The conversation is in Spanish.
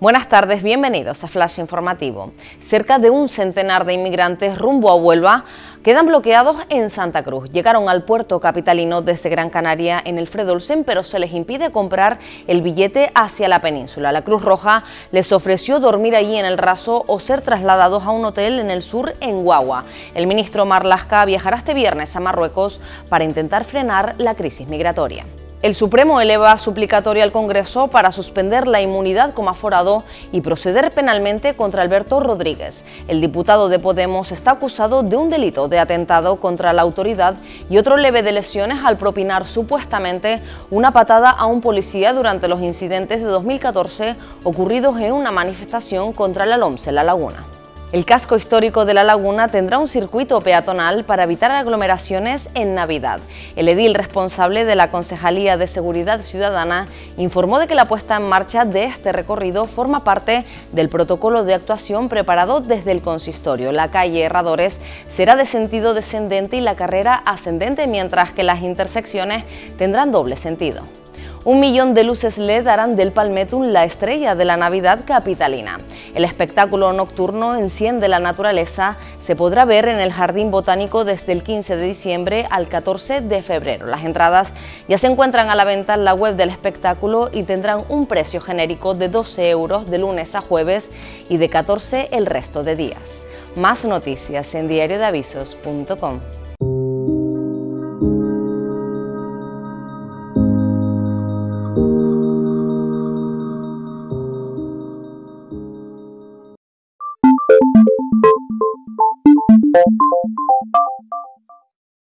Buenas tardes, bienvenidos a Flash Informativo. Cerca de un centenar de inmigrantes rumbo a Huelva quedan bloqueados en Santa Cruz. Llegaron al puerto capitalino desde Gran Canaria en el Fredolsen, pero se les impide comprar el billete hacia la península. La Cruz Roja les ofreció dormir allí en el raso o ser trasladados a un hotel en el sur en Guagua. El ministro Marlasca viajará este viernes a Marruecos para intentar frenar la crisis migratoria. El Supremo eleva suplicatoria al Congreso para suspender la inmunidad como aforado y proceder penalmente contra Alberto Rodríguez. El diputado de Podemos está acusado de un delito de atentado contra la autoridad y otro leve de lesiones al propinar supuestamente una patada a un policía durante los incidentes de 2014 ocurridos en una manifestación contra la LOMS en La Laguna. El casco histórico de La Laguna tendrá un circuito peatonal para evitar aglomeraciones en Navidad. El edil responsable de la Concejalía de Seguridad Ciudadana informó de que la puesta en marcha de este recorrido forma parte del protocolo de actuación preparado desde el consistorio. La calle Herradores será de sentido descendente y la carrera ascendente, mientras que las intersecciones tendrán doble sentido. Un millón de luces LED harán del Palmetum la estrella de la Navidad capitalina. El espectáculo nocturno Enciende la Naturaleza se podrá ver en el Jardín Botánico desde el 15 de diciembre al 14 de febrero. Las entradas ya se encuentran a la venta en la web del espectáculo y tendrán un precio genérico de 12 euros de lunes a jueves y de 14 el resto de días. Más noticias en diariodeavisos.com.